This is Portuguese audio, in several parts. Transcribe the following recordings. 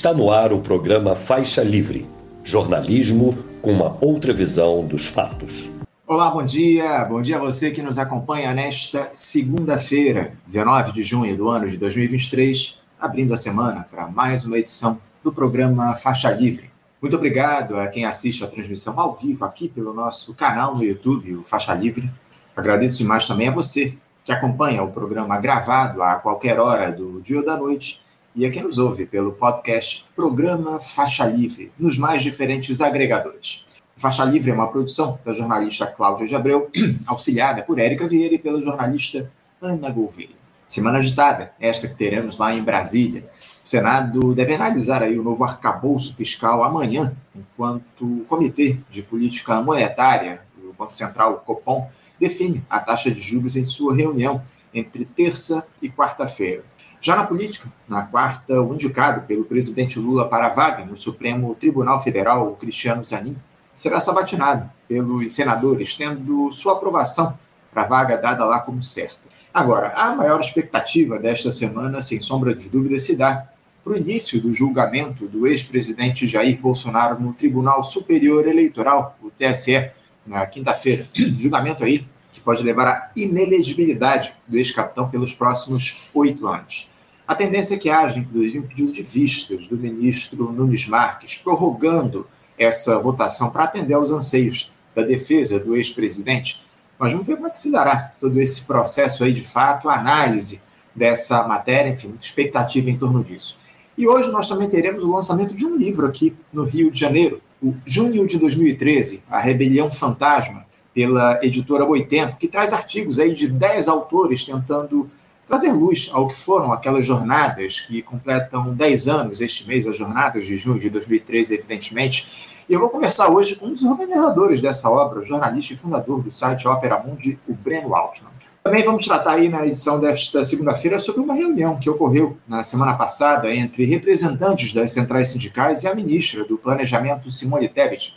Está no ar o programa Faixa Livre jornalismo com uma outra visão dos fatos. Olá, bom dia. Bom dia a você que nos acompanha nesta segunda-feira, 19 de junho do ano de 2023, abrindo a semana para mais uma edição do programa Faixa Livre. Muito obrigado a quem assiste a transmissão ao vivo aqui pelo nosso canal no YouTube, o Faixa Livre. Agradeço demais também a você que acompanha o programa gravado a qualquer hora do dia ou da noite e a quem nos ouve pelo podcast Programa Faixa Livre, nos mais diferentes agregadores. Faixa Livre é uma produção da jornalista Cláudia de Abreu, auxiliada por Érica Vieira e pela jornalista Ana Gouveia. Semana agitada, esta que teremos lá em Brasília. O Senado deve analisar aí o novo arcabouço fiscal amanhã, enquanto o Comitê de Política Monetária, o Banco Central, o Copom, define a taxa de juros em sua reunião entre terça e quarta-feira. Já na política, na quarta, o indicado pelo presidente Lula para a vaga no Supremo Tribunal Federal, Cristiano Zanin, será sabatinado pelos senadores, tendo sua aprovação para a vaga dada lá como certa. Agora, a maior expectativa desta semana, sem sombra de dúvida, se dá para o início do julgamento do ex-presidente Jair Bolsonaro no Tribunal Superior Eleitoral, o TSE, na quinta-feira. Julgamento aí que pode levar à inelegibilidade do ex-capitão pelos próximos oito anos. A tendência é que haja, inclusive, um pedido de vistas do ministro Nunes Marques, prorrogando essa votação para atender aos anseios da defesa do ex-presidente. Mas vamos ver como é que se dará todo esse processo aí, de fato, a análise dessa matéria, enfim, muita expectativa em torno disso. E hoje nós também teremos o lançamento de um livro aqui no Rio de Janeiro, o Junho de 2013, A Rebelião Fantasma, pela editora Boitempo, que traz artigos aí de 10 autores tentando trazer luz ao que foram aquelas jornadas que completam 10 anos este mês, as jornadas de junho de 2013, evidentemente. E eu vou conversar hoje com um dos organizadores dessa obra, jornalista e fundador do site Opera Mundi, o Breno Altman. Também vamos tratar aí na edição desta segunda-feira sobre uma reunião que ocorreu na semana passada entre representantes das centrais sindicais e a ministra do Planejamento, Simone Tebet.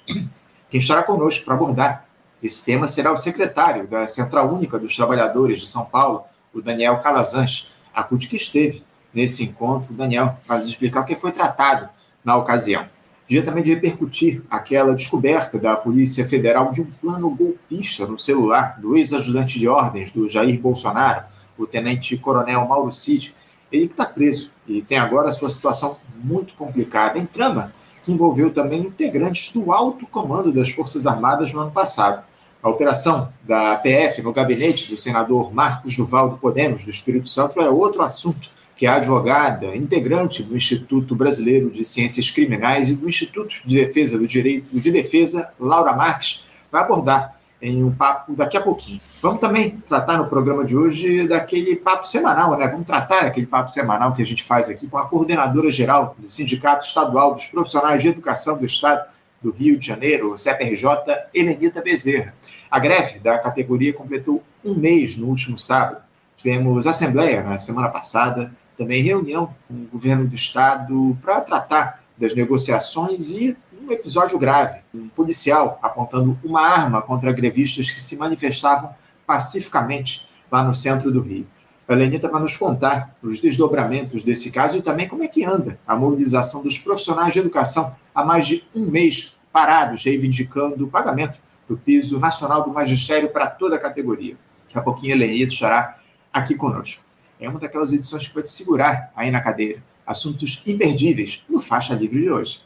Quem estará conosco para abordar esse tema será o secretário da Central Única dos Trabalhadores de São Paulo, o Daniel Calazans, a CUT que esteve nesse encontro. O Daniel vai nos explicar o que foi tratado na ocasião. Dia também de repercutir aquela descoberta da Polícia Federal de um plano golpista no celular do ex-ajudante de ordens do Jair Bolsonaro, o tenente-coronel Mauro Cid. Ele que está preso e tem agora sua situação muito complicada em trama que envolveu também integrantes do alto comando das Forças Armadas no ano passado. A operação da PF no gabinete do senador Marcos Duval do Podemos, do Espírito Santo, é outro assunto que a advogada, integrante do Instituto Brasileiro de Ciências Criminais e do Instituto de Defesa do Direito de Defesa, Laura Marques, vai abordar em um papo daqui a pouquinho. Vamos também tratar no programa de hoje daquele papo semanal, né? Vamos tratar aquele papo semanal que a gente faz aqui com a coordenadora geral do Sindicato Estadual dos Profissionais de Educação do Estado, do Rio de Janeiro, CPRJ, Helenita Bezerra. A greve da categoria completou um mês no último sábado. Tivemos assembleia na semana passada, também reunião com o governo do estado para tratar das negociações e um episódio grave, um policial apontando uma arma contra grevistas que se manifestavam pacificamente lá no centro do Rio. A Lenita vai nos contar os desdobramentos desse caso e também como é que anda a mobilização dos profissionais de educação há mais de um mês parados, reivindicando o pagamento do piso nacional do magistério para toda a categoria. Daqui a pouquinho a Lenita estará aqui conosco. É uma daquelas edições que vai te segurar aí na cadeira. Assuntos imperdíveis no Faixa Livre de hoje.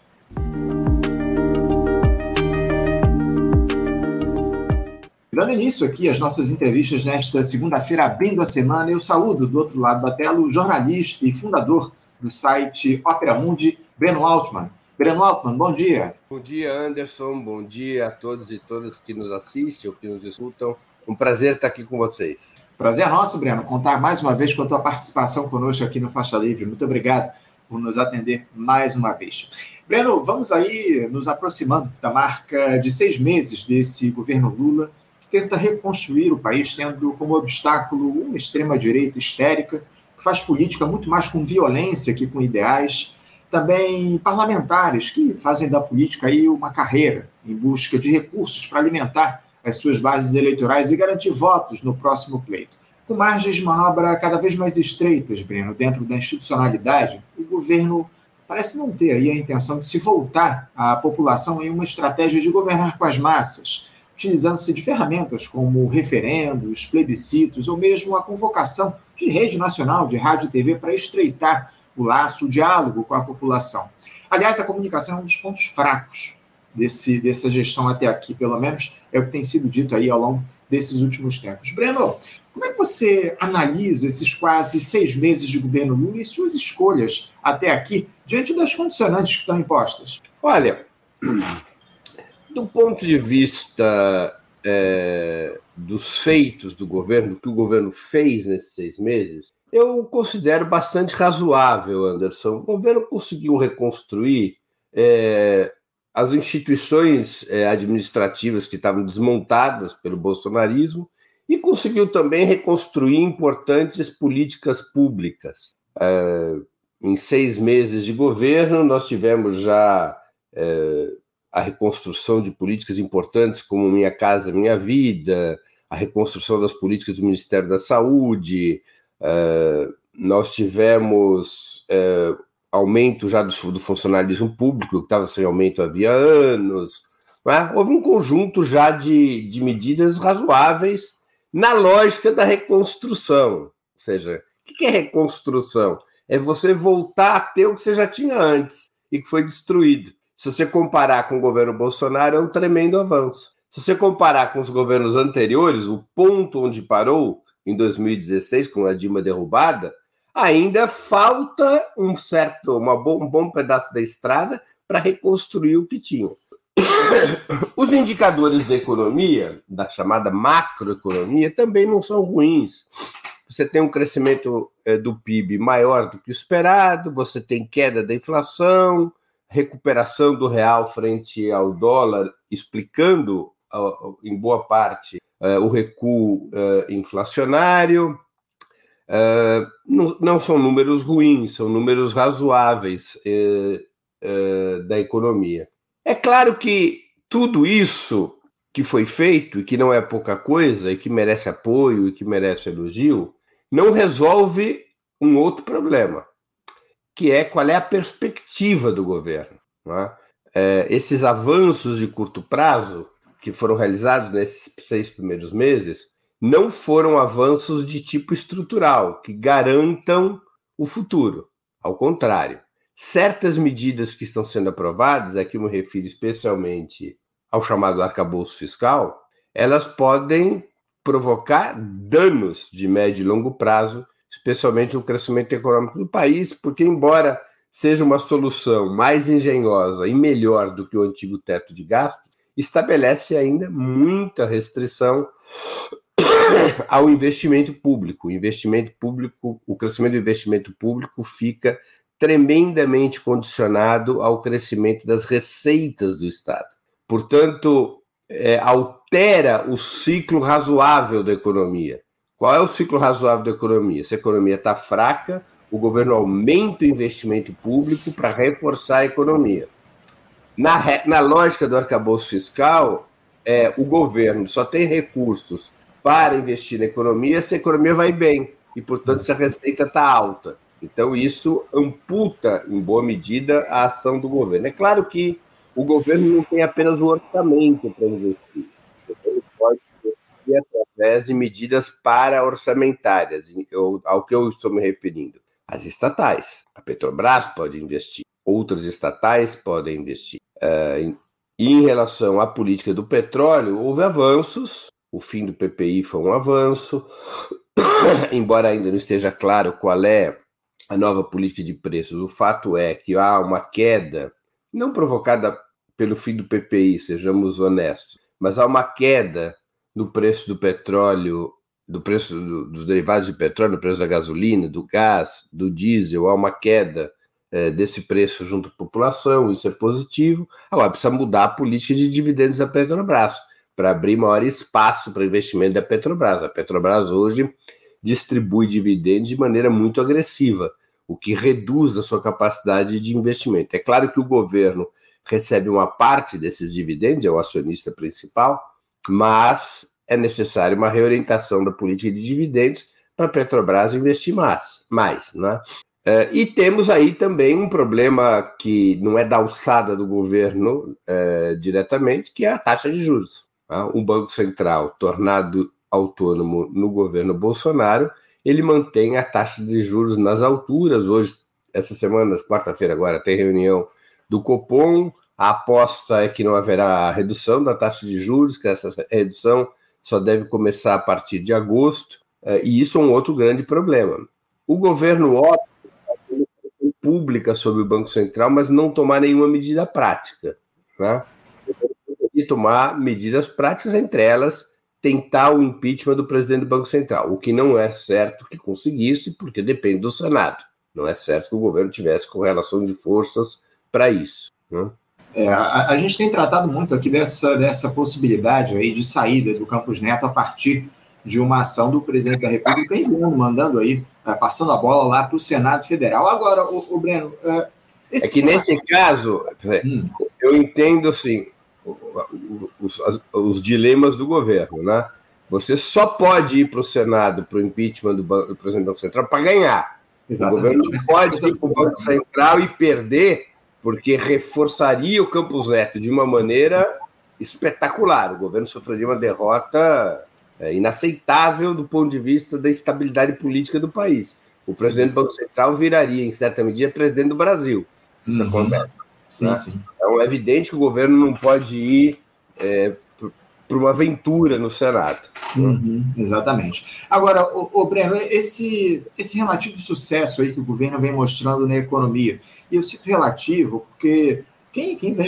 Dando início aqui às nossas entrevistas nesta segunda-feira, abrindo a semana, eu saúdo do outro lado da tela o jornalista e fundador do site Opera Mundi, Breno Altman. Breno Altman, bom dia. Bom dia, Anderson. Bom dia a todos e todas que nos assistem ou que nos escutam. Um prazer estar aqui com vocês. Prazer é nosso, Breno, contar mais uma vez com a tua participação conosco aqui no Faixa Livre. Muito obrigado por nos atender mais uma vez. Breno, vamos aí nos aproximando da marca de seis meses desse governo Lula que tenta reconstruir o país, tendo como obstáculo uma extrema-direita histérica, que faz política muito mais com violência que com ideais. Também parlamentares que fazem da política aí uma carreira em busca de recursos para alimentar as suas bases eleitorais e garantir votos no próximo pleito. Com margens de manobra cada vez mais estreitas, Breno, dentro da institucionalidade, o governo parece não ter aí a intenção de se voltar à população em uma estratégia de governar com as massas, utilizando-se de ferramentas como referendos, plebiscitos ou mesmo a convocação de rede nacional de rádio e TV para estreitar o laço, o diálogo com a população. Aliás, a comunicação é um dos pontos fracos desse, dessa gestão até aqui, pelo menos é o que tem sido dito aí ao longo desses últimos tempos. Breno, como é que você analisa esses quase seis meses de governo Lula e suas escolhas até aqui, diante das condicionantes que estão impostas? Olha, do ponto de vista é, dos feitos do governo, do que o governo fez nesses seis meses, eu considero bastante razoável, Anderson. O governo conseguiu reconstruir é, as instituições é, administrativas que estavam desmontadas pelo bolsonarismo e conseguiu também reconstruir importantes políticas públicas. É, em seis meses de governo, nós tivemos já é, a reconstrução de políticas importantes como Minha Casa Minha Vida, a reconstrução das políticas do Ministério da Saúde, é, nós tivemos é, aumento já do, do, funcionalismo público, que estava sem aumento havia anos. É? Houve um conjunto já de, de medidas razoáveis na lógica da reconstrução. Ou seja, o que é reconstrução? É você voltar a ter o que você já tinha antes e que foi destruído. Se você comparar com o governo Bolsonaro, é um tremendo avanço. Se você comparar com os governos anteriores, o ponto onde parou, em 2016, com a Dilma derrubada, ainda falta um certo, uma bo um bom pedaço da estrada para reconstruir o que tinha. Os indicadores da economia, da chamada macroeconomia, também não são ruins. Você tem um crescimento é, do PIB maior do que o esperado, você tem queda da inflação, recuperação do real frente ao dólar, explicando, em boa parte, é, o recuo é, inflacionário. Não são números ruins, são números razoáveis da economia. É claro que tudo isso que foi feito, e que não é pouca coisa, e que merece apoio, e que merece elogio, não resolve um outro problema, que é qual é a perspectiva do governo. É? É, esses avanços de curto prazo que foram realizados nesses seis primeiros meses não foram avanços de tipo estrutural, que garantam o futuro. Ao contrário, certas medidas que estão sendo aprovadas, aqui eu me refiro especialmente ao chamado arcabouço fiscal, elas podem provocar danos de médio e longo prazo, especialmente no crescimento econômico do país, porque, embora seja uma solução mais engenhosa e melhor do que o antigo teto de gastos, estabelece ainda muita restrição ao investimento público. O investimento público, o crescimento do investimento público fica tremendamente condicionado ao crescimento das receitas do Estado. Portanto, é, altera o ciclo razoável da economia. Qual é o ciclo razoável da economia? Se a economia está fraca, o governo aumenta o investimento público para reforçar a economia. Na, na lógica do arcabouço fiscal, é, o governo só tem recursos para investir na economia se a economia vai bem e, portanto, se a receita está alta. Então, isso amputa, em boa medida, a ação do governo. É claro que o governo não tem apenas o orçamento para investir. Através de medidas para-orçamentárias, ao que eu estou me referindo. As estatais. A Petrobras pode investir, outras estatais podem investir. Uh, em relação à política do petróleo, houve avanços. O fim do PPI foi um avanço, embora ainda não esteja claro qual é a nova política de preços. O fato é que há uma queda, não provocada pelo fim do PPI, sejamos honestos, mas há uma queda no preço do petróleo, do preço do, dos derivados de petróleo, do preço da gasolina, do gás, do diesel, há uma queda é, desse preço junto à população, isso é positivo. Agora precisa mudar a política de dividendos da Petrobras para abrir maior espaço para investimento da Petrobras. A Petrobras hoje distribui dividendos de maneira muito agressiva, o que reduz a sua capacidade de investimento. É claro que o governo recebe uma parte desses dividendos, é o acionista principal, mas é necessário uma reorientação da política de dividendos para a Petrobras investir mais, mais né? É, e temos aí também um problema que não é da alçada do governo é, diretamente, que é a taxa de juros. Tá? O Banco Central, tornado autônomo no governo Bolsonaro, ele mantém a taxa de juros nas alturas. Hoje, essa semana, quarta-feira agora, tem reunião do Copom. A aposta é que não haverá redução da taxa de juros, que essa redução só deve começar a partir de agosto. É, e isso é um outro grande problema. O governo opta pública sobre o Banco Central, mas não tomar nenhuma medida prática. Né? E tomar medidas práticas, entre elas, tentar o impeachment do presidente do Banco Central, o que não é certo que conseguisse, porque depende do Senado. Não é certo que o governo tivesse correlação de forças para isso. Né? É, a, a, gente tem tratado muito aqui dessa, dessa possibilidade aí de saída do Campos Neto a partir de uma ação do presidente da República enviando, mandando aí, é, passando a bola lá para o Senado Federal. Agora, o, o Breno. É, é que nesse caso, hum. eu entendo assim, os, os, dilemas do governo, né? Você só pode ir para o Senado para o impeachment do, do, presidente do Banco Central para ganhar. Exatamente. O governo não pode ir para o Banco Central e perder, porque reforçaria o Campos Neto de uma maneira espetacular. O governo sofreria uma derrota é, inaceitável do ponto de vista da estabilidade política do país. O presidente do Banco Central viraria, em certa medida, presidente do Brasil, se isso uhum. acontece. Sim, né? sim. Então é evidente que o governo não pode ir é, para uma aventura no Senado. Uhum, exatamente. Agora, o, o, Breno, esse, esse relativo sucesso aí que o governo vem mostrando na economia, e eu cito relativo porque quem, quem vem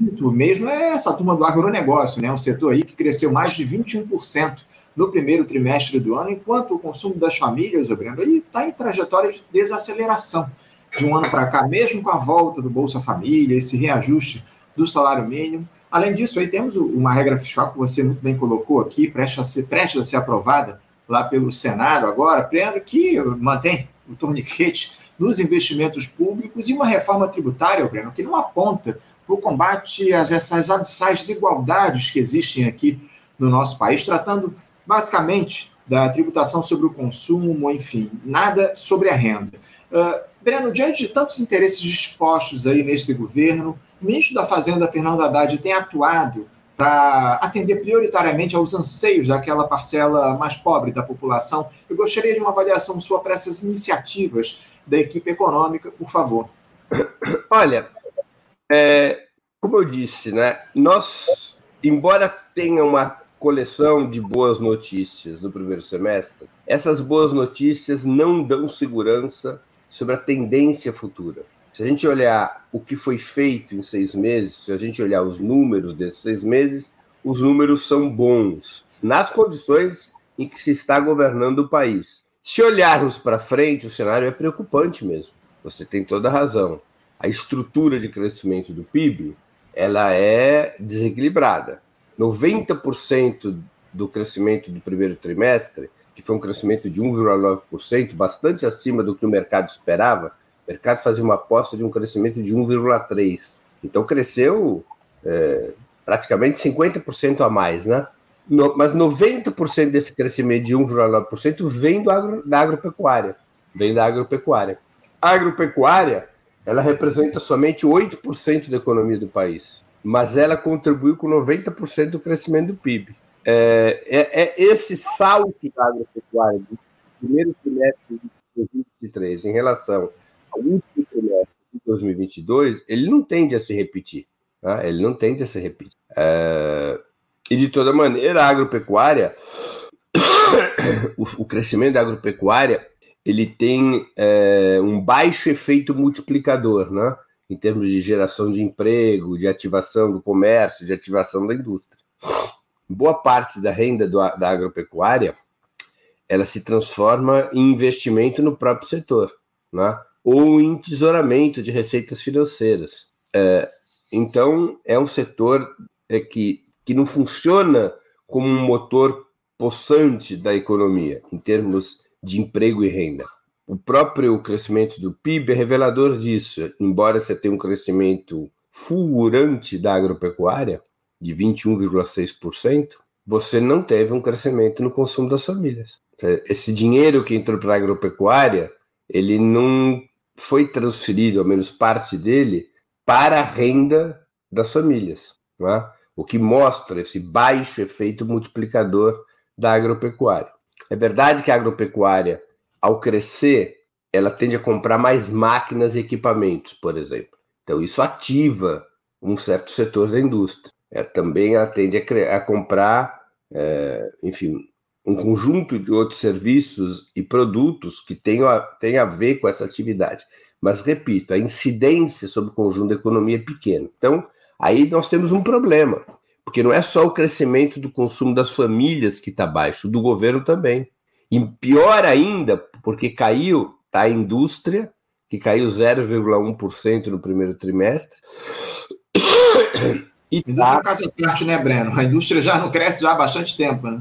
muito mesmo é essa turma do agronegócio, né? um setor aí que cresceu mais de 21% no primeiro trimestre do ano, enquanto o consumo das famílias, Breno, está em trajetória de desaceleração de um ano para cá, mesmo com a volta do Bolsa Família, esse reajuste do salário mínimo. Além disso, aí temos uma regra fiscal que você muito bem colocou aqui, presta a ser, a ser aprovada lá pelo Senado agora, que mantém o torniquete nos investimentos públicos e uma reforma tributária, Breno, que não aponta para o combate a essas abissais desigualdades que existem aqui no nosso país, tratando basicamente da tributação sobre o consumo, enfim, nada sobre a renda. Uh, Breno, diante de tantos interesses dispostos aí neste governo, ministro da Fazenda, Fernando Haddad, tem atuado para atender prioritariamente aos anseios daquela parcela mais pobre da população. Eu gostaria de uma avaliação sua para essas iniciativas da equipe econômica, por favor. Olha, é, como eu disse, né, nós, embora tenha uma coleção de boas notícias no primeiro semestre, essas boas notícias não dão segurança sobre a tendência futura. Se a gente olhar o que foi feito em seis meses, se a gente olhar os números desses seis meses, os números são bons, nas condições em que se está governando o país. Se olharmos para frente, o cenário é preocupante mesmo. Você tem toda a razão. A estrutura de crescimento do PIB ela é desequilibrada. 90% do crescimento do primeiro trimestre, que foi um crescimento de 1,9%, bastante acima do que o mercado esperava, o mercado fazia uma aposta de um crescimento de 1,3%. Então cresceu é, praticamente 50% a mais, né? no, mas 90% desse crescimento de 1,9% vem do agro, da agropecuária. Vem da agropecuária. A agropecuária, ela representa somente 8% da economia do país, mas ela contribuiu com 90% do crescimento do PIB. É, é, é, esse salto da agropecuária do primeiro trimestre de 2023 em relação último trimestre de 2022, ele não tende a se repetir. Tá? Ele não tende a se repetir. É, e de toda maneira, a agropecuária, o, o crescimento da agropecuária, ele tem é, um baixo efeito multiplicador, né? Em termos de geração de emprego, de ativação do comércio, de ativação da indústria. Boa parte da renda do, da agropecuária ela se transforma em investimento no próprio setor, né? Ou em tesouramento de receitas financeiras. É, então, é um setor é, que que não funciona como um motor possante da economia, em termos de emprego e renda. O próprio crescimento do PIB é revelador disso. Embora você tenha um crescimento fulgurante da agropecuária, de 21,6%, você não teve um crescimento no consumo das famílias. Esse dinheiro que entrou para a agropecuária, ele não foi transferido, ao menos parte dele, para a renda das famílias, é? o que mostra esse baixo efeito multiplicador da agropecuária. É verdade que a agropecuária, ao crescer, ela tende a comprar mais máquinas e equipamentos, por exemplo. Então, isso ativa um certo setor da indústria. É, também ela tende a, a comprar, é, enfim, um conjunto de outros serviços e produtos que tenham a, tenham a ver com essa atividade. Mas, repito, a incidência sobre o conjunto da economia é pequena. Então, aí nós temos um problema, porque não é só o crescimento do consumo das famílias que está baixo, do governo também. E pior ainda, porque caiu tá, a indústria, que caiu 0,1% no primeiro trimestre. E indústria tá... caso parte, né, Breno? A indústria já não cresce já há bastante tempo, né?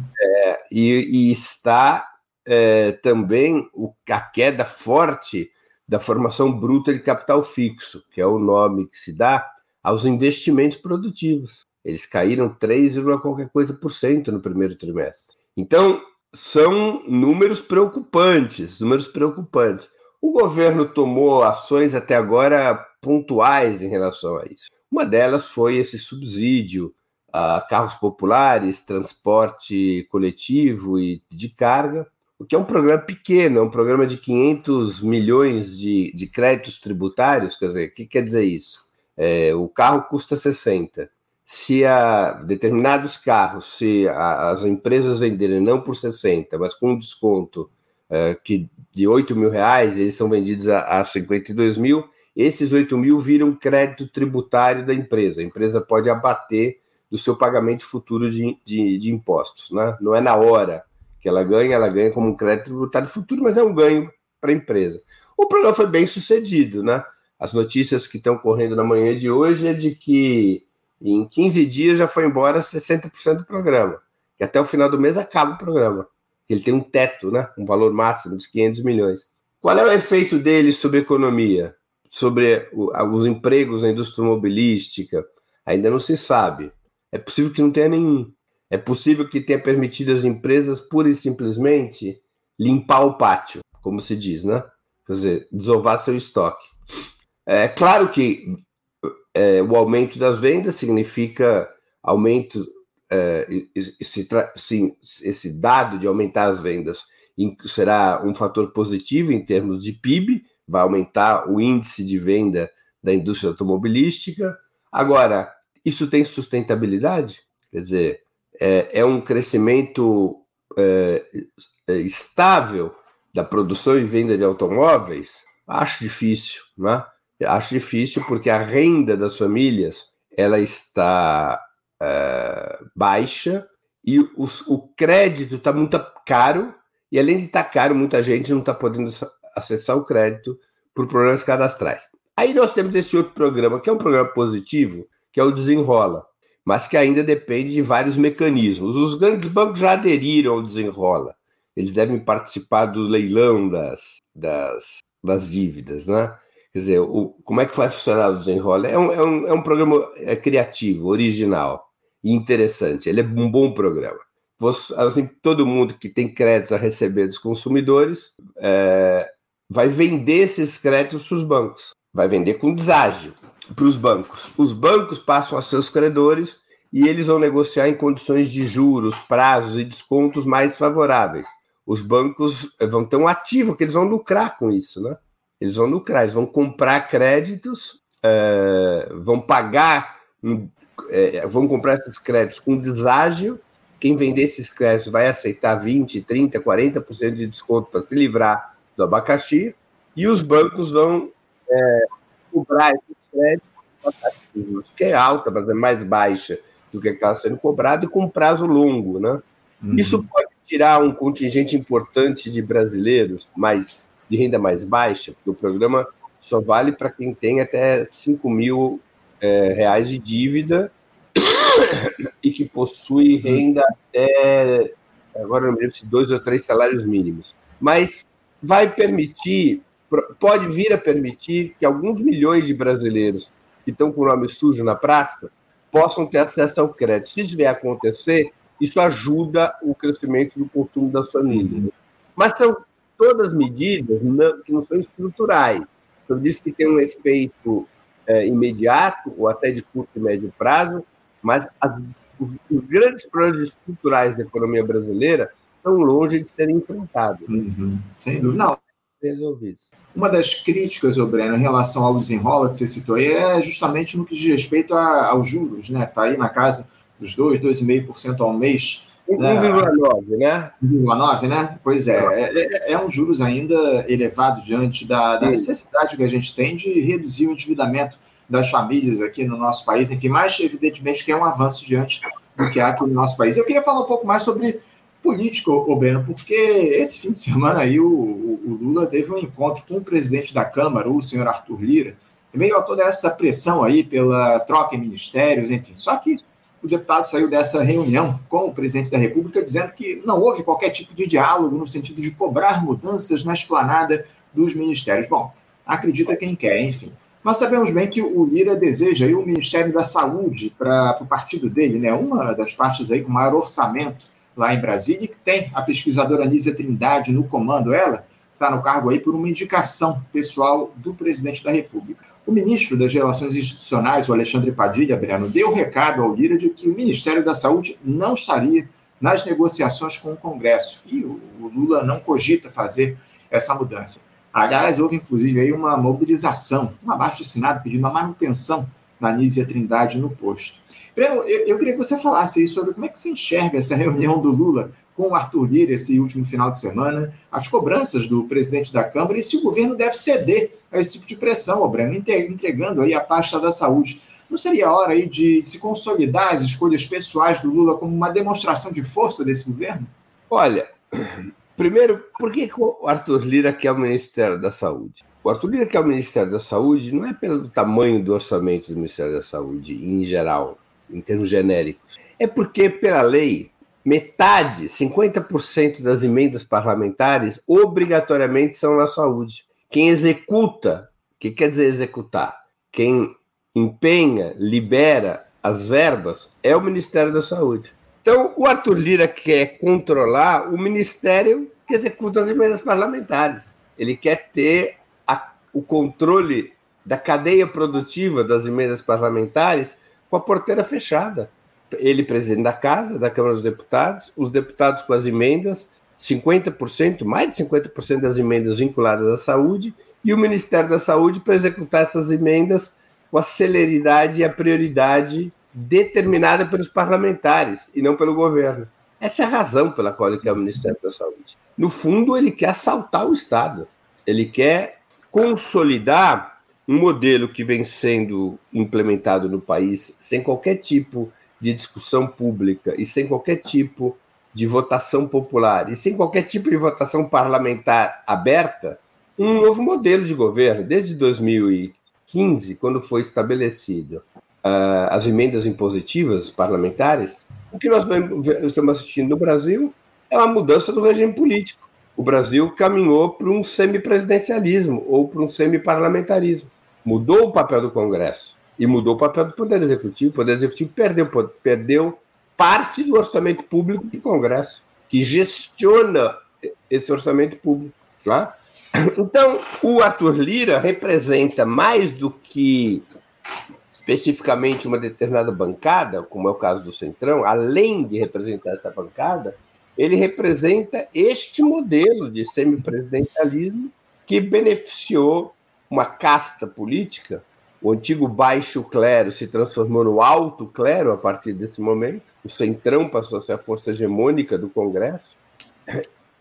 E, e está é, também o, a queda forte da formação bruta de capital fixo, que é o nome que se dá aos investimentos produtivos. Eles caíram 3, qualquer coisa por cento no primeiro trimestre. Então, são números preocupantes, números preocupantes. O governo tomou ações até agora pontuais em relação a isso. Uma delas foi esse subsídio a carros populares, transporte coletivo e de carga, o que é um programa pequeno, é um programa de 500 milhões de, de créditos tributários. Quer dizer, o que quer dizer isso? É, o carro custa 60. Se a determinados carros, se a, as empresas venderem não por 60, mas com um desconto é, que de 8 mil reais, eles são vendidos a, a 52 mil, esses 8 mil viram crédito tributário da empresa. A empresa pode abater do seu pagamento futuro de, de, de impostos. Né? Não é na hora que ela ganha, ela ganha como um crédito tributário futuro, mas é um ganho para a empresa. O programa foi bem sucedido, né? As notícias que estão correndo na manhã de hoje é de que em 15 dias já foi embora 60% do programa, que até o final do mês acaba o programa. Ele tem um teto, né? um valor máximo de 500 milhões. Qual é o efeito dele sobre a economia? Sobre os empregos na indústria automobilística? Ainda não se sabe. É possível que não tenha nenhum. É possível que tenha permitido às empresas pura e simplesmente limpar o pátio, como se diz, né? Quer dizer, desovar seu estoque. É claro que é, o aumento das vendas significa aumento, é, esse, sim, esse dado de aumentar as vendas será um fator positivo em termos de PIB, vai aumentar o índice de venda da indústria automobilística. Agora, isso tem sustentabilidade? Quer dizer, é, é um crescimento é, é, estável da produção e venda de automóveis? Acho difícil, né? Acho difícil porque a renda das famílias ela está é, baixa e os, o crédito está muito caro e além de estar tá caro, muita gente não está podendo acessar o crédito por problemas cadastrais. Aí nós temos esse outro programa, que é um programa positivo, que é o Desenrola mas que ainda depende de vários mecanismos. Os grandes bancos já aderiram ao desenrola. Eles devem participar do leilão das, das, das dívidas, né? Quer dizer, o, como é que vai funcionar o desenrola? É um, é um, é um programa é criativo, original e interessante. Ele é um bom programa. Assim, todo mundo que tem créditos a receber dos consumidores é, vai vender esses créditos para os bancos. Vai vender com deságio para os bancos. Os bancos passam a seus credores e eles vão negociar em condições de juros, prazos e descontos mais favoráveis. Os bancos eh, vão ter um ativo que eles vão lucrar com isso, né? Eles vão lucrar, eles vão comprar créditos, é, vão pagar, é, vão comprar esses créditos com deságio. Quem vender esses créditos vai aceitar 20, 30, 40% de desconto para se livrar do abacaxi, e os bancos vão é, cobrar esses créditos, que é alta, mas é mais baixa do que está sendo cobrado e com prazo longo, né? Uhum. Isso pode tirar um contingente importante de brasileiros mais de renda mais baixa, porque o programa só vale para quem tem até 5 mil é, reais de dívida e que possui renda até agora não me lembro se dois ou três salários mínimos. Mas vai permitir pode vir a permitir que alguns milhões de brasileiros que estão com o nome sujo na praça possam ter acesso ao crédito. Se isso vier a acontecer, isso ajuda o crescimento do consumo das famílias. Mas são, todas medidas que não são estruturais. Eu disse que tem um efeito é, imediato ou até de curto e médio prazo, mas as, os, os, grandes problemas estruturais da economia brasileira estão longe de serem enfrentados. Uhum. Sem dúvida. Não. Resolvidos. Uma das críticas, ô Breno, em relação ao desenrola que você citou aí, é justamente no que diz respeito a, aos juros, né? Está aí na casa dos 2, 2,5% ao mês 1,9, né? 1,9, né? Pois é, é, é, é, um juros ainda elevado diante da, da necessidade que a gente tem de reduzir o endividamento das famílias aqui no nosso país, enfim, mas evidentemente que é um avanço diante do que há aqui no nosso país. Eu queria falar um pouco mais sobre política, ô Breno, porque esse fim de semana aí o, o, Lula teve um encontro com o presidente da Câmara, o senhor Arthur Lira, meio a toda essa pressão aí pela troca em ministérios, enfim. Só que o deputado saiu dessa reunião com o presidente da República dizendo que não houve qualquer tipo de diálogo no sentido de cobrar mudanças na esplanada dos ministérios. Bom, acredita quem quer, enfim. Nós sabemos bem que o Lira deseja aí o Ministério da Saúde para o partido dele, né? Uma das partes aí com maior orçamento lá em Brasília, e que tem a pesquisadora Anísia Trindade no comando, ela está no cargo aí por uma indicação pessoal do presidente da República. O ministro das Relações Institucionais, o Alexandre Padilha, Breno, deu recado ao Lira de que o Ministério da Saúde não estaria nas negociações com o Congresso e o Lula não cogita fazer essa mudança. Aliás, houve inclusive aí uma mobilização, um abaixo-assinado pedindo a manutenção da Nízia Trindade no posto. Breno, eu, eu, queria que você falasse aí sobre como é que você enxerga essa reunião do Lula com o Arthur Lira esse último final de semana, as cobranças do presidente da Câmara e se o governo deve ceder a esse tipo de pressão, Breno, entregando aí a pasta da saúde. Não seria a hora aí de se consolidar as escolhas pessoais do Lula como uma demonstração de força desse governo? Olha, primeiro, por que o Arthur Lira quer o Ministério da Saúde? O Arthur Lira quer o Ministério da Saúde não é pelo tamanho do orçamento do Ministério da Saúde em geral, em termos genéricos. É porque, pela lei, metade, 50% das emendas parlamentares obrigatoriamente são na saúde. Quem executa, o que quer dizer executar? Quem empenha, libera as verbas é o Ministério da Saúde. Então, o Arthur Lira quer controlar o ministério que executa as emendas parlamentares. Ele quer ter a, o controle da cadeia produtiva das emendas parlamentares com a porteira fechada ele presidente da Casa, da Câmara dos Deputados, os deputados com as emendas, 50%, mais de 50% das emendas vinculadas à saúde, e o Ministério da Saúde para executar essas emendas com a celeridade e a prioridade determinada pelos parlamentares e não pelo governo. Essa é a razão pela qual ele quer o Ministério da Saúde. No fundo, ele quer assaltar o Estado. Ele quer consolidar um modelo que vem sendo implementado no país sem qualquer tipo de discussão pública e sem qualquer tipo de votação popular e sem qualquer tipo de votação parlamentar aberta, um novo modelo de governo. Desde 2015, quando foi estabelecido uh, as emendas impositivas parlamentares, o que nós estamos assistindo no Brasil é uma mudança do regime político. O Brasil caminhou para um semipresidencialismo ou para um semiparlamentarismo. Mudou o papel do Congresso e mudou o papel do Poder Executivo. O Poder Executivo perdeu, perdeu parte do orçamento público do Congresso, que gestiona esse orçamento público. Tá? Então, o Arthur Lira representa mais do que especificamente uma determinada bancada, como é o caso do Centrão, além de representar essa bancada, ele representa este modelo de semipresidencialismo que beneficiou uma casta política o antigo baixo clero se transformou no alto clero a partir desse momento. O centrão passou a ser a força hegemônica do Congresso.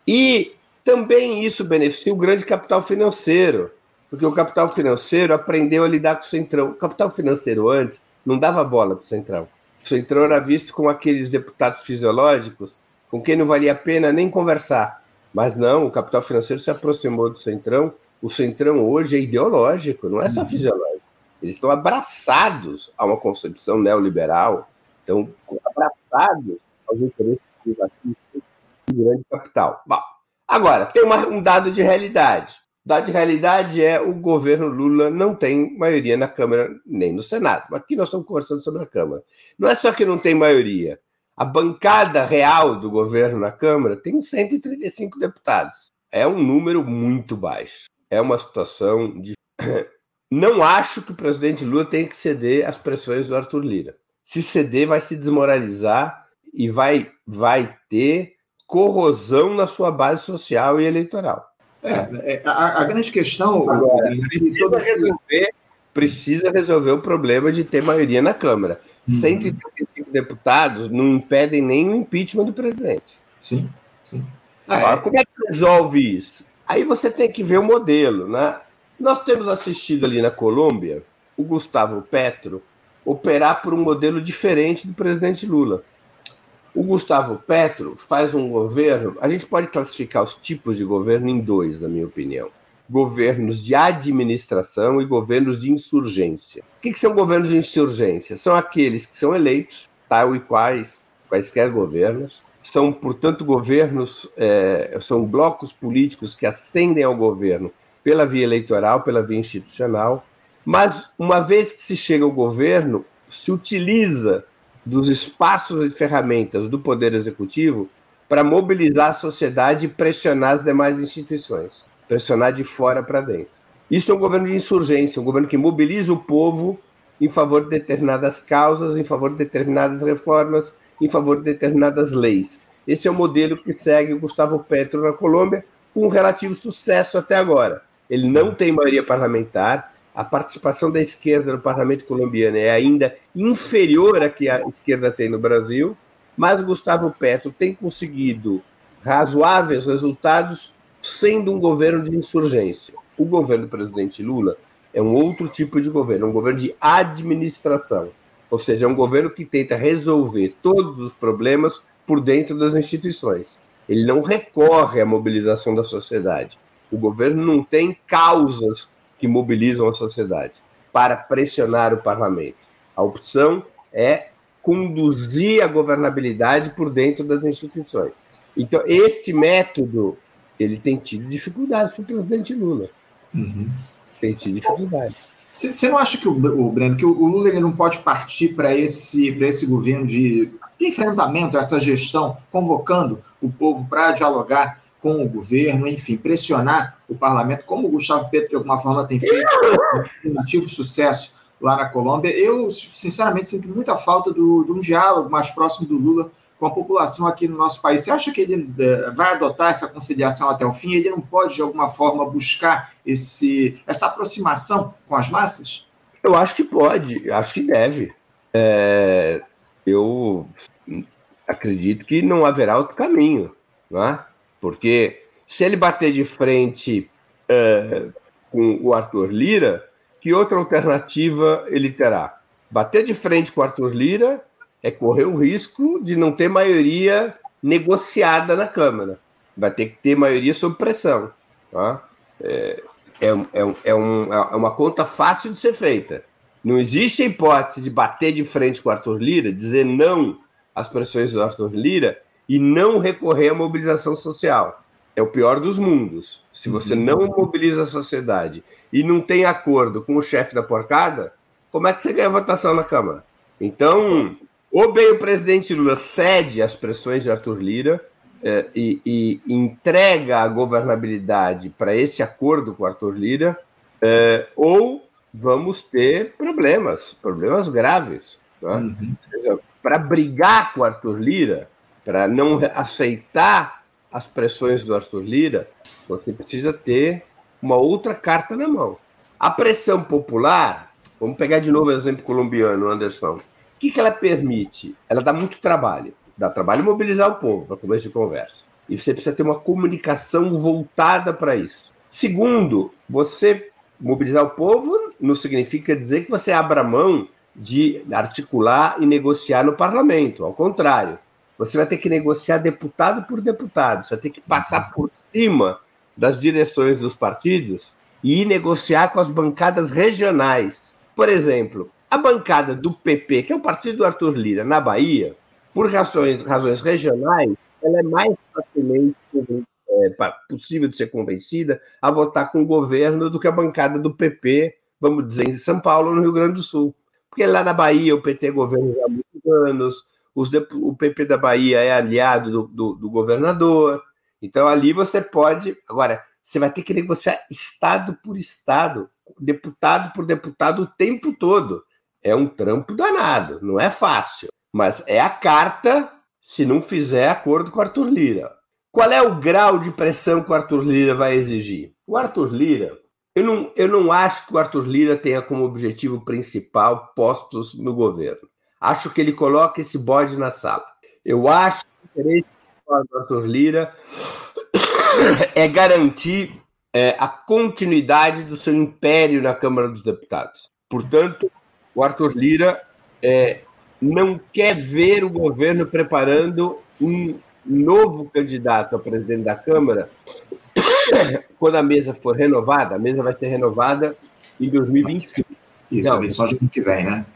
E também isso beneficia o grande capital financeiro, porque o capital financeiro aprendeu a lidar com o centrão. O capital financeiro antes não dava bola para o centrão. O centrão era visto como aqueles deputados fisiológicos com quem não valia a pena nem conversar. Mas não, o capital financeiro se aproximou do centrão. O centrão hoje é ideológico, não é só fisiológico. Eles estão abraçados a uma concepção neoliberal, estão abraçados aos interesses privatistas do grande capital. Bom, agora, tem uma, um dado de realidade. O dado de realidade é o governo Lula não tem maioria na Câmara nem no Senado. Aqui nós estamos conversando sobre a Câmara. Não é só que não tem maioria. A bancada real do governo na Câmara tem 135 deputados. é um número muito baixo. É uma situação de. Não acho que o presidente Lula tenha que ceder às pressões do Arthur Lira. Se ceder, vai se desmoralizar e vai, vai ter corrosão na sua base social e eleitoral. É, é a, a grande questão. Agora, precisa, resolver, precisa resolver o problema de ter maioria na Câmara. Uhum. 135 deputados não impedem nem o impeachment do presidente. Sim, sim. Agora, é. como é que resolve isso? Aí você tem que ver o modelo, né? Nós temos assistido ali na Colômbia o Gustavo Petro operar por um modelo diferente do presidente Lula. O Gustavo Petro faz um governo. A gente pode classificar os tipos de governo em dois, na minha opinião: governos de administração e governos de insurgência. O que, que são governos de insurgência? São aqueles que são eleitos, tal e quais, quaisquer governos, são, portanto, governos, é, são blocos políticos que ascendem ao governo pela via eleitoral, pela via institucional, mas uma vez que se chega ao governo, se utiliza dos espaços e ferramentas do Poder Executivo para mobilizar a sociedade e pressionar as demais instituições, pressionar de fora para dentro. Isso é um governo de insurgência, um governo que mobiliza o povo em favor de determinadas causas, em favor de determinadas reformas, em favor de determinadas leis. Esse é o modelo que segue o Gustavo Petro na Colômbia, com um relativo sucesso até agora. Ele não tem maioria parlamentar, a participação da esquerda no parlamento colombiano é ainda inferior à que a esquerda tem no Brasil, mas Gustavo Petro tem conseguido razoáveis resultados sendo um governo de insurgência. O governo do presidente Lula é um outro tipo de governo, um governo de administração, ou seja, é um governo que tenta resolver todos os problemas por dentro das instituições. Ele não recorre à mobilização da sociedade. O governo não tem causas que mobilizam a sociedade para pressionar o parlamento. A opção é conduzir a governabilidade por dentro das instituições. Então, este método ele tem tido dificuldades para o presidente Lula. Uhum. Tem tido dificuldades. Você não acha que o, o Breno, que o, Lula ele não pode partir para esse, esse governo de enfrentamento, essa gestão, convocando o povo para dialogar com o governo, enfim, pressionar o parlamento, como o Gustavo Petro, de alguma forma, tem feito um ativo sucesso lá na Colômbia. Eu, sinceramente, sinto muita falta do, de um diálogo mais próximo do Lula com a população aqui no nosso país. Você acha que ele eh, vai adotar essa conciliação até o fim? Ele não pode, de alguma forma, buscar esse, essa aproximação com as massas? Eu acho que pode, acho que deve. É, eu acredito que não haverá outro caminho, não é? Porque se ele bater de frente é, com o Arthur Lira, que outra alternativa ele terá? Bater de frente com o Arthur Lira é correr o risco de não ter maioria negociada na Câmara. Vai ter que ter maioria sob pressão. Tá? É, é, é, é, um, é uma conta fácil de ser feita. Não existe a hipótese de bater de frente com o Arthur Lira, dizer não às pressões do Arthur Lira e não recorrer à mobilização social. É o pior dos mundos. Se você uhum. não mobiliza a sociedade e não tem acordo com o chefe da porcada, como é que você ganha votação na Câmara? Então, ou bem o presidente Lula cede às pressões de Arthur Lira é, e, e, entrega a governabilidade para esse acordo com Arthur Lira, é, ou vamos ter problemas, problemas graves. Né? Uhum. Para brigar com Arthur Lira, para não aceitar as pressões do Arthur Lira, você precisa ter uma outra carta na mão. A pressão popular, vamos pegar de novo o exemplo colombiano, Anderson. Que, que ela permite? Ela dá muito trabalho. Dá trabalho mobilizar o povo para começo de conversa. E você precisa ter uma comunicação voltada para isso. Segundo, você mobilizar o povo não significa dizer que você abra mão de articular e negociar no parlamento. Ao contrário, você vai ter que negociar deputado por deputado, você vai ter que passar por cima das direções dos partidos e negociar com as bancadas regionais. Por exemplo, a bancada do PP, que é o partido do Arthur Lira, na Bahia, por razões, razões regionais, ela é mais facilmente é, possível de ser convencida a votar com o governo do que a bancada do PP, vamos dizer, em São Paulo, no Rio Grande do Sul. Porque lá na Bahia o PT governa há muitos anos, os, o PP da Bahia é aliado do, do, do governador, Então ali você pode. Agora, você vai ter que negociar estado por estado, deputado por deputado o tempo todo. É um trampo danado, não é fácil. Mas é a carta se não fizer acordo com Arthur Lira. Qual é o grau de pressão que o Arthur Lira vai exigir? O Arthur Lira, eu não, eu não acho que o Arthur Lira tenha como objetivo principal postos no governo. Acho que ele coloca esse bode na sala. Eu acho que o interesse do Arthur Lira é garantir é, a continuidade do seu império na Câmara dos Deputados. Portanto, o Arthur Lira é, não quer ver o governo preparando um novo candidato a presidente da Câmara quando a mesa for renovada. A mesa vai ser renovada em 2025. Isso, não, só ano que vem, né?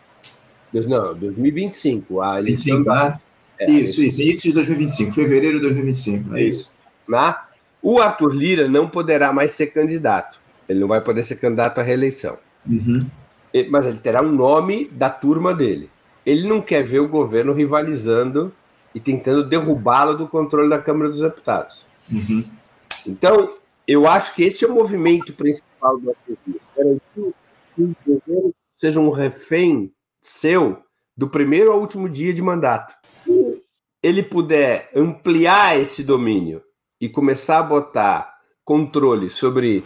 Não, 2025. A 25, da... né? É, isso, isso, início de 2025, fevereiro de 2025, é isso. Né? O Arthur Lira não poderá mais ser candidato. Ele não vai poder ser candidato à reeleição. Uhum. Mas ele terá um nome da turma dele. Ele não quer ver o governo rivalizando e tentando derrubá-lo do controle da Câmara dos Deputados. Uhum. Então, eu acho que esse é o movimento principal do Lira. Garantir que o governo seja um refém seu do primeiro ao último dia de mandato. Se ele puder ampliar esse domínio e começar a botar controle sobre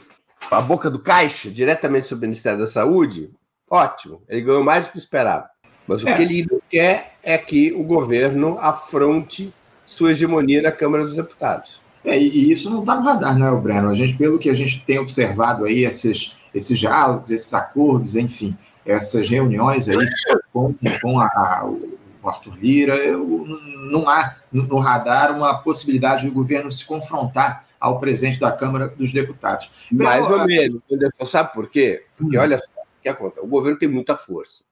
a boca do caixa, diretamente sobre o Ministério da Saúde, ótimo. Ele ganhou mais do que esperava. Mas é. o que ele não quer é que o governo afronte sua hegemonia na Câmara dos Deputados. É, e isso não está no radar, não é, o Breno? A gente, pelo que a gente tem observado aí, esses, esses diálogos, esses acordos, enfim, essas reuniões aí com, com a, a, o Arthur Lira, eu, não há no radar uma possibilidade do governo se confrontar ao presidente da Câmara dos Deputados. Mais ou menos, sabe por quê? Porque hum. olha só, o que acontece? O governo tem muita força.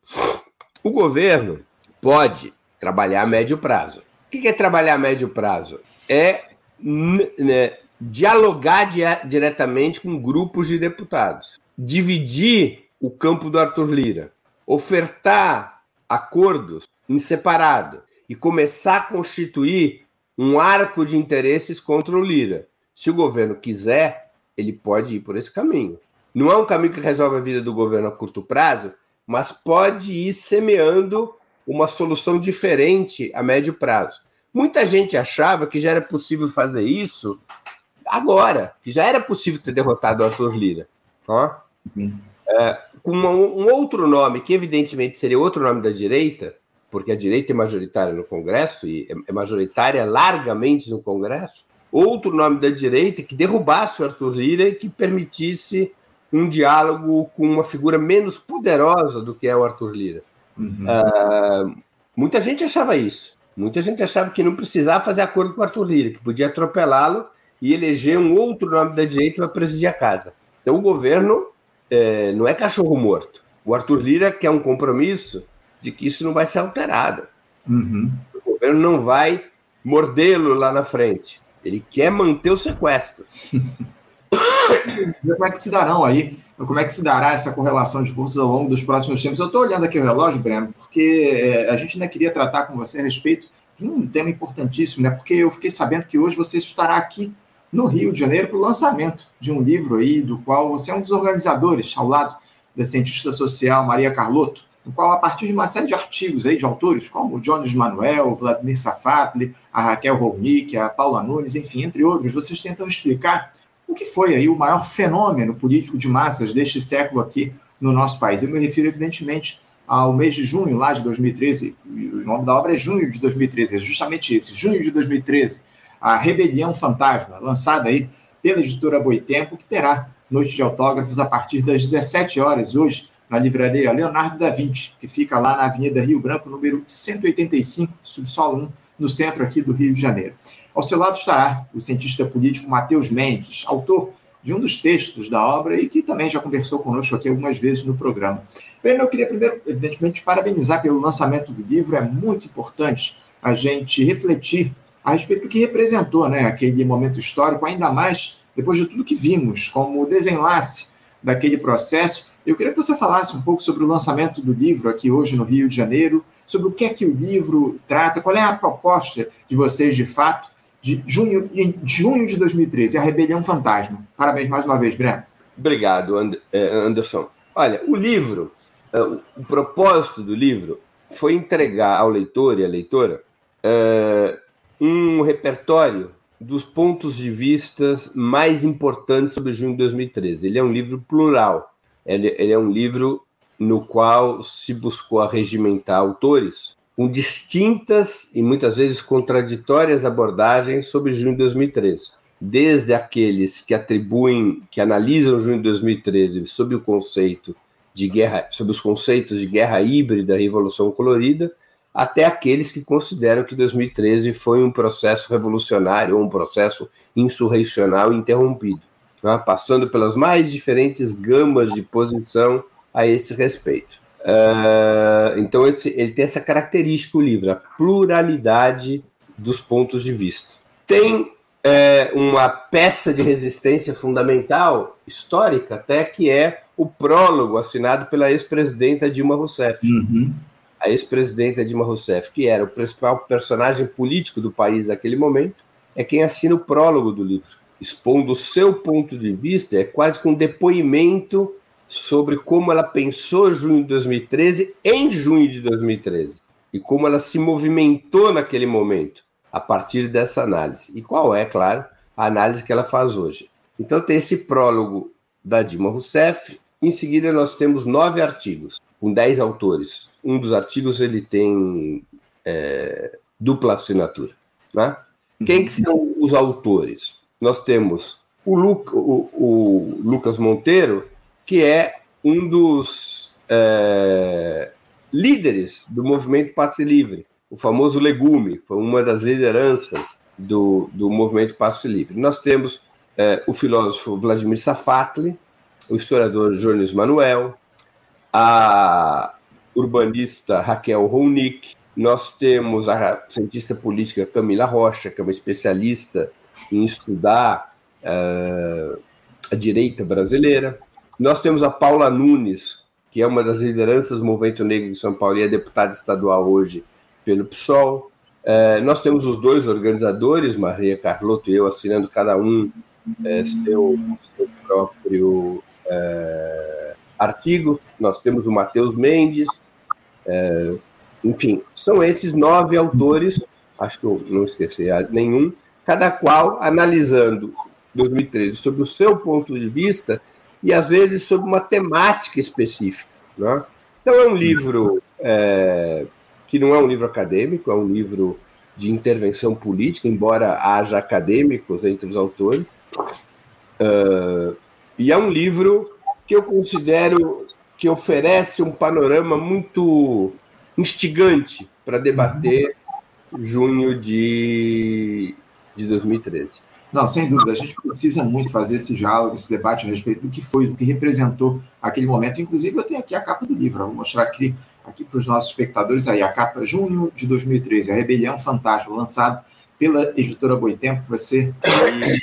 O governo pode trabalhar a médio prazo. O que é trabalhar a médio prazo? É né, dialogar diretamente com grupos de deputados, dividir o campo do Arthur Lira, ofertar acordos em separado e começar a constituir um arco de interesses contra o Lira. Se o governo quiser, ele pode ir por esse caminho. Não é um caminho que resolve a vida do governo a curto prazo, mas pode ir semeando uma solução diferente a médio prazo. Muita gente achava que já era possível fazer isso agora, que já era possível ter derrotado o Arthur Lira. Ó. É, com um outro nome, que evidentemente seria outro nome da direita, porque a direita é majoritária no Congresso e é majoritária largamente no Congresso, outro nome da direita que derrubasse o Arthur Lira e que permitisse um diálogo com uma figura menos poderosa do que é o Arthur Lira. Uhum. Uh, muita gente achava isso. Muita gente achava que não precisava fazer acordo com o Arthur Lira, que podia atropelá-lo e eleger um outro nome da direita para presidir a casa. Então o governo é, não é cachorro morto. O Arthur Lira quer um compromisso de que isso não vai ser alterado. Uhum. O governo não vai mordê-lo lá na frente. Ele quer manter o sequestro. como é que se darão aí, como é que se dará essa correlação de forças ao longo dos próximos tempos. Eu estou olhando aqui o relógio, Breno, porque é, a gente ainda queria tratar com você a respeito de um tema importantíssimo, né? Porque eu fiquei sabendo que hoje você estará aqui no Rio de Janeiro para o lançamento de um livro aí, do qual você é um dos organizadores, ao lado da cientista social Maria Carlotto, no qual, a partir de uma série de artigos aí de autores, como o Jones Manuel, Vladimir Safatli, a Raquel Rolnick, a Paula Nunes, enfim, entre outros, vocês tentam explicar que foi aí o maior fenômeno político de massas deste século aqui no nosso país. Eu me refiro, evidentemente, ao mês de junho lá de 2013, o nome da obra é Junho de 2013, é justamente esse, Junho de 2013, a Rebelião Fantasma, lançada aí pela editora Boitempo, que terá noite de autógrafos a partir das 17 horas hoje na livraria Leonardo da Vinci, que fica lá na Avenida Rio Branco, número 185, subsolo 1, no centro aqui do Rio de Janeiro. Ao seu lado estará o cientista político Matheus Mendes, autor de um dos textos da obra e que também já conversou conosco aqui algumas vezes no programa. Breno, eu queria primeiro, evidentemente, parabenizar pelo lançamento do livro. É muito importante a gente refletir a respeito do que representou né, aquele momento histórico, ainda mais depois de tudo que vimos como desenlace daquele processo. Eu queria que você falasse um pouco sobre o lançamento do livro aqui hoje no Rio de Janeiro, sobre o que é que o livro trata, qual é a proposta de vocês de fato de junho, de junho de 2013, A Rebelião Fantasma. Parabéns mais uma vez, Breno. Obrigado, eh, Anderson. Olha, o livro, eh, o propósito do livro foi entregar ao leitor e à leitora uh, um repertório dos pontos de vista mais importantes sobre junho de 2013. Ele é um livro plural. Ele é um livro no qual se buscou arregimentar autores com distintas e muitas vezes contraditórias abordagens sobre junho de 2013. Desde aqueles que atribuem, que analisam junho de 2013 sob o conceito de guerra, sob os conceitos de guerra híbrida, revolução colorida, até aqueles que consideram que 2013 foi um processo revolucionário ou um processo insurrecional interrompido, né? passando pelas mais diferentes gamas de posição a esse respeito. Uh, então, esse, ele tem essa característica, o livro, a pluralidade dos pontos de vista. Tem é, uma peça de resistência fundamental, histórica até, que é o prólogo assinado pela ex-presidenta Dilma Rousseff. Uhum a ex-presidenta Dilma Rousseff, que era o principal personagem político do país naquele momento, é quem assina o prólogo do livro, expondo o seu ponto de vista, é quase que um depoimento sobre como ela pensou junho de 2013 em junho de 2013 e como ela se movimentou naquele momento a partir dessa análise. E qual é, claro, a análise que ela faz hoje. Então tem esse prólogo da Dilma Rousseff, em seguida nós temos nove artigos com dez autores um dos artigos ele tem é, dupla assinatura. Né? Quem que são os autores? Nós temos o, Lu, o, o Lucas Monteiro, que é um dos é, líderes do movimento Passe Livre, o famoso Legume, foi uma das lideranças do, do movimento Passe Livre. Nós temos é, o filósofo Vladimir Safatli, o historiador Jones Manuel, a urbanista Raquel Ronick, nós temos a cientista política Camila Rocha, que é uma especialista em estudar uh, a direita brasileira. Nós temos a Paula Nunes, que é uma das lideranças do Movimento Negro de São Paulo e é deputada estadual hoje pelo PSOL. Uh, nós temos os dois organizadores, Maria Carlotto e eu, assinando cada um uh, seu, seu, próprio artigo. Nós temos o Matheus Mendes, é, enfim, são esses nove autores, acho que eu não esqueci nenhum, cada qual analisando 2013 sob o seu ponto de vista e às vezes sobre uma temática específica. Né? Então é um livro é, que não é um livro acadêmico, é um livro de intervenção política, embora haja acadêmicos entre os autores. Uh, e é um livro que eu considero que oferece um panorama muito instigante para debater junho de, de 2013. Não, sem dúvida. A gente precisa muito fazer esse diálogo, esse debate a respeito do que foi, do que representou aquele momento. Inclusive, eu tenho aqui a capa do livro. vou mostrar aqui, aqui para os nossos espectadores aí. A capa, junho de 2013, A Rebelião Fantasma, lançado pela editora Boitempo, que vai ser aí,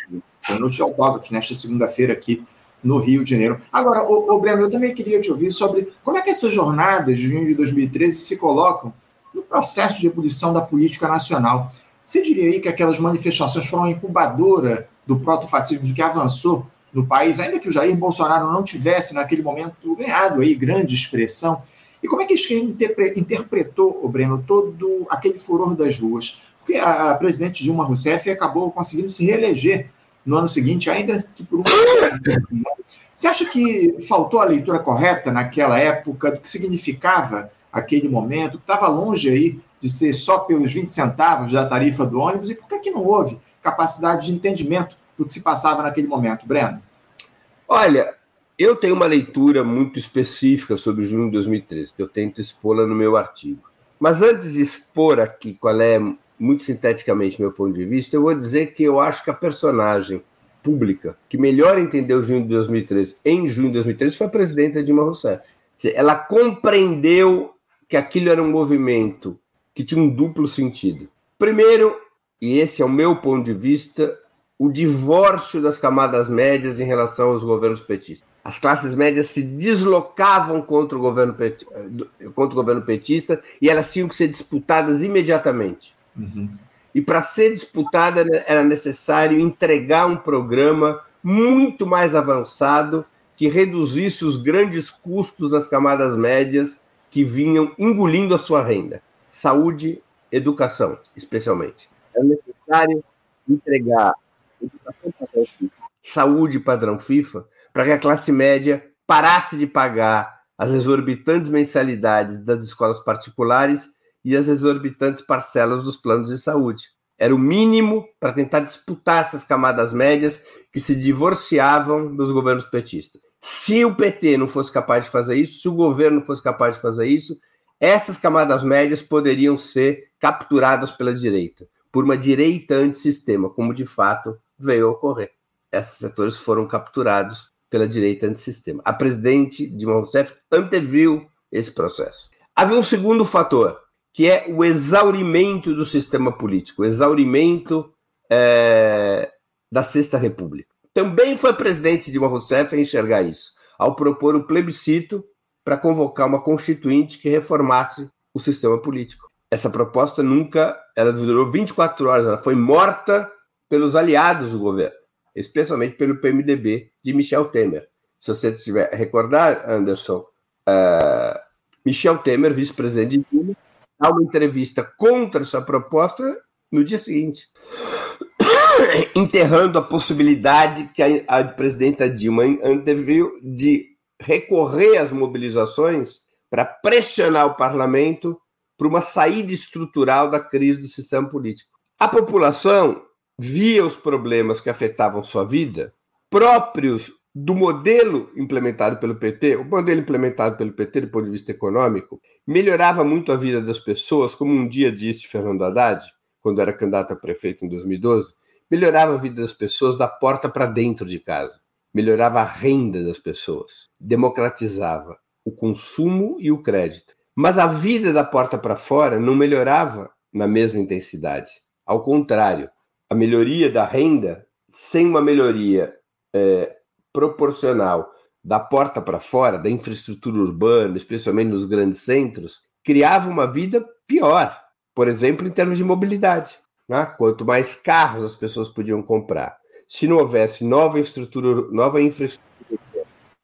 noite de autógrafos nesta segunda-feira aqui no Rio de Janeiro. Agora, o, Breno, eu também queria te ouvir sobre como é que essas jornadas de junho de 2013 se colocam no processo de ebulição da política nacional. Você diria aí que aquelas manifestações foram uma incubadora do protofascismo que avançou no país, ainda que o Jair Bolsonaro não tivesse, naquele momento, ganhado aí grande expressão? E como é que isso interpretou, o Breno, todo aquele furor das ruas? Porque a, a presidente Dilma Rousseff acabou conseguindo se reeleger no ano seguinte, ainda que por um. Você acha que faltou a leitura correta naquela época do que significava aquele momento, estava longe aí de ser só pelos 20 centavos da tarifa do ônibus, e por que, que não houve capacidade de entendimento do que se passava naquele momento, Breno? Olha, eu tenho uma leitura muito específica sobre junho de 2013, que eu tento expô-la no meu artigo. Mas antes de expor aqui qual é muito sinteticamente meu ponto de vista, eu vou dizer que eu acho que a personagem pública que melhor entendeu junho de 2013 em junho de 2013 foi a presidenta Dilma Rousseff. Ela compreendeu que aquilo era um movimento que tinha um duplo sentido. Primeiro, e esse é o meu ponto de vista, o divórcio das camadas médias em relação aos governos petistas. As classes médias se deslocavam contra o governo, contra o governo petista e elas tinham que ser disputadas imediatamente. Uhum. E para ser disputada era necessário entregar um programa muito mais avançado que reduzisse os grandes custos das camadas médias que vinham engolindo a sua renda. Saúde, educação, especialmente. É necessário entregar padrão saúde padrão FIFA, para que a classe média parasse de pagar as exorbitantes mensalidades das escolas particulares e as exorbitantes parcelas dos planos de saúde. Era o mínimo para tentar disputar essas camadas médias que se divorciavam dos governos petistas. Se o PT não fosse capaz de fazer isso, se o governo fosse capaz de fazer isso, essas camadas médias poderiam ser capturadas pela direita, por uma direita antissistema, como de fato veio a ocorrer. Esses setores foram capturados pela direita antissistema. A presidente Dilma Rousseff anteviu esse processo. Havia um segundo fator, que é o exaurimento do sistema político, o exaurimento é, da Sexta República. Também foi a presidente Dilma Rousseff a enxergar isso, ao propor um plebiscito para convocar uma constituinte que reformasse o sistema político. Essa proposta nunca, ela durou 24 horas, ela foi morta pelos aliados do governo, especialmente pelo PMDB de Michel Temer. Se você estiver recordar, Anderson, uh, Michel Temer, vice-presidente de Dilma, dá uma entrevista contra essa proposta no dia seguinte, enterrando a possibilidade que a, a presidenta Dilma anteviu de recorrer às mobilizações para pressionar o parlamento para uma saída estrutural da crise do sistema político. A população via os problemas que afetavam sua vida próprios do modelo implementado pelo PT, o modelo implementado pelo PT do ponto de vista econômico, melhorava muito a vida das pessoas, como um dia disse Fernando Haddad, quando era candidato a prefeito em 2012, melhorava a vida das pessoas da porta para dentro de casa, melhorava a renda das pessoas, democratizava o consumo e o crédito. Mas a vida da porta para fora não melhorava na mesma intensidade. Ao contrário, a melhoria da renda, sem uma melhoria é, proporcional da porta para fora, da infraestrutura urbana, especialmente nos grandes centros, criava uma vida pior. Por exemplo, em termos de mobilidade. Né? Quanto mais carros as pessoas podiam comprar, se não houvesse nova estrutura, nova infraestrutura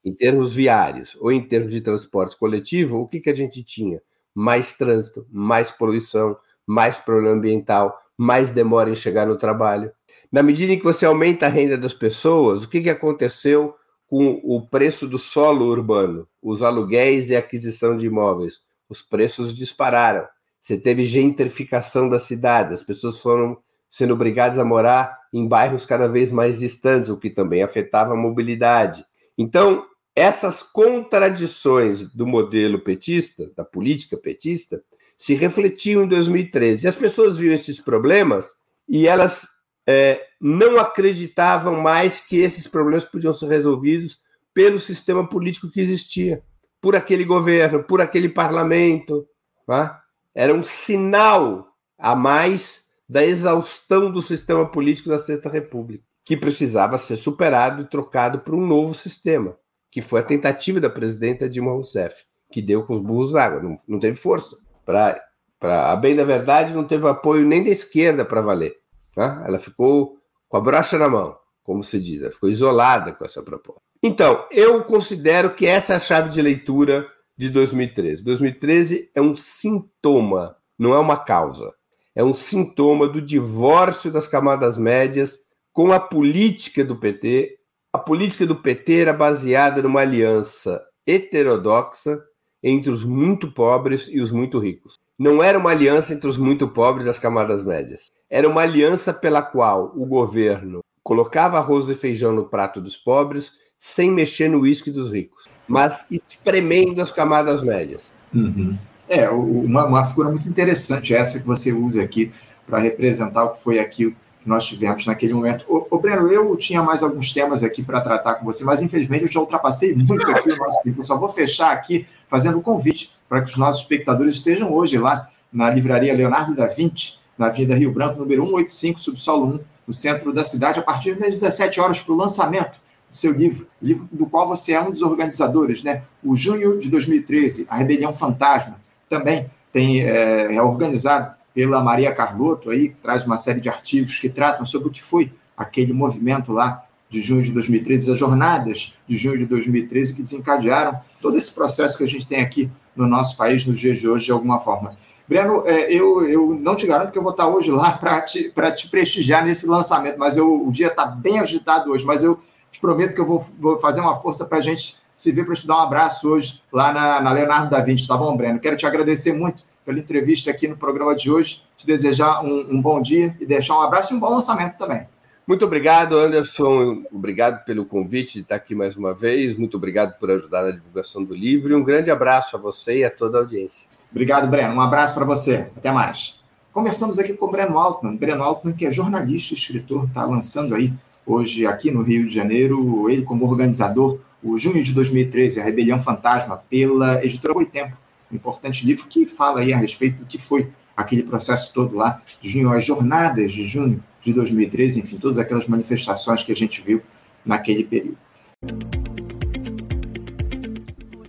em termos viários ou em termos de transporte coletivo, o que, que a gente tinha? Mais trânsito, mais poluição, mais problema ambiental, mais demora em chegar no trabalho. Na medida em que você aumenta a renda das pessoas, o que, que aconteceu com o preço do solo urbano, os aluguéis e a aquisição de imóveis? Os preços dispararam. Você teve gentrificação das cidades, as pessoas foram sendo obrigadas a morar em bairros cada vez mais distantes, o que também afetava a mobilidade. Então, essas contradições do modelo petista, da política petista, se refletiam em 2013. E as pessoas viam esses problemas e elas é, não acreditavam mais que esses problemas podiam ser resolvidos pelo sistema político que existia, por aquele governo, por aquele parlamento. Tá? Era um sinal a mais da exaustão do sistema político da Sexta República, que precisava ser superado e trocado por um novo sistema, que foi a tentativa da presidenta Dilma Rousseff, que deu com os burros na água, não, não teve força. Para a bem da verdade, não teve apoio nem da esquerda para valer. Tá? Ela ficou com a brocha na mão, como se diz, ela ficou isolada com essa proposta. Então, eu considero que essa é a chave de leitura de 2013. 2013 é um sintoma, não é uma causa. É um sintoma do divórcio das camadas médias com a política do PT. A política do PT era baseada numa aliança heterodoxa entre os muito pobres e os muito ricos não era uma aliança entre os muito pobres e as camadas médias. Era uma aliança pela qual o governo colocava arroz e feijão no prato dos pobres sem mexer no uísque dos ricos, mas espremendo as camadas médias. Uhum. É, uma, uma figura muito interessante essa que você usa aqui para representar o que foi aquilo que nós tivemos naquele momento. Ô, ô Breno, eu tinha mais alguns temas aqui para tratar com você, mas infelizmente eu já ultrapassei muito aqui o nosso tempo. Eu só vou fechar aqui fazendo o convite para que os nossos espectadores estejam hoje lá na livraria Leonardo da Vinci, na Avenida Rio Branco, número 185, subsolo 1, no centro da cidade, a partir das 17 horas para o lançamento do seu livro, livro do qual você é um dos organizadores, né? O Junho de 2013, A Rebelião Fantasma, também tem, é, organizado pela Maria Carlotto, aí, traz uma série de artigos que tratam sobre o que foi aquele movimento lá de junho de 2013, as jornadas de junho de 2013 que desencadearam todo esse processo que a gente tem aqui no nosso país nos dias de hoje, de alguma forma. Breno, é, eu, eu não te garanto que eu vou estar hoje lá para te, te prestigiar nesse lançamento, mas eu, o dia está bem agitado hoje, mas eu te prometo que eu vou, vou fazer uma força para a gente se ver para te dar um abraço hoje lá na, na Leonardo da Vinci, tá bom, Breno? Quero te agradecer muito pela entrevista aqui no programa de hoje, te desejar um, um bom dia e deixar um abraço e um bom lançamento também. Muito obrigado, Anderson. Obrigado pelo convite de estar aqui mais uma vez. Muito obrigado por ajudar na divulgação do livro. E um grande abraço a você e a toda a audiência. Obrigado, Breno. Um abraço para você. Até mais. Conversamos aqui com o Breno Altman. Breno Altman, que é jornalista e escritor, está lançando aí hoje aqui no Rio de Janeiro, ele como organizador, o junho de 2013, A Rebelião Fantasma, pela editora Boitempo. Um importante livro que fala aí a respeito do que foi aquele processo todo lá de junho, as jornadas de junho de 2013, enfim, todas aquelas manifestações que a gente viu naquele período.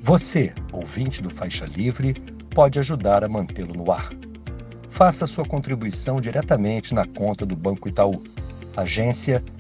Você, ouvinte do Faixa Livre, pode ajudar a mantê-lo no ar. Faça sua contribuição diretamente na conta do Banco Itaú, agência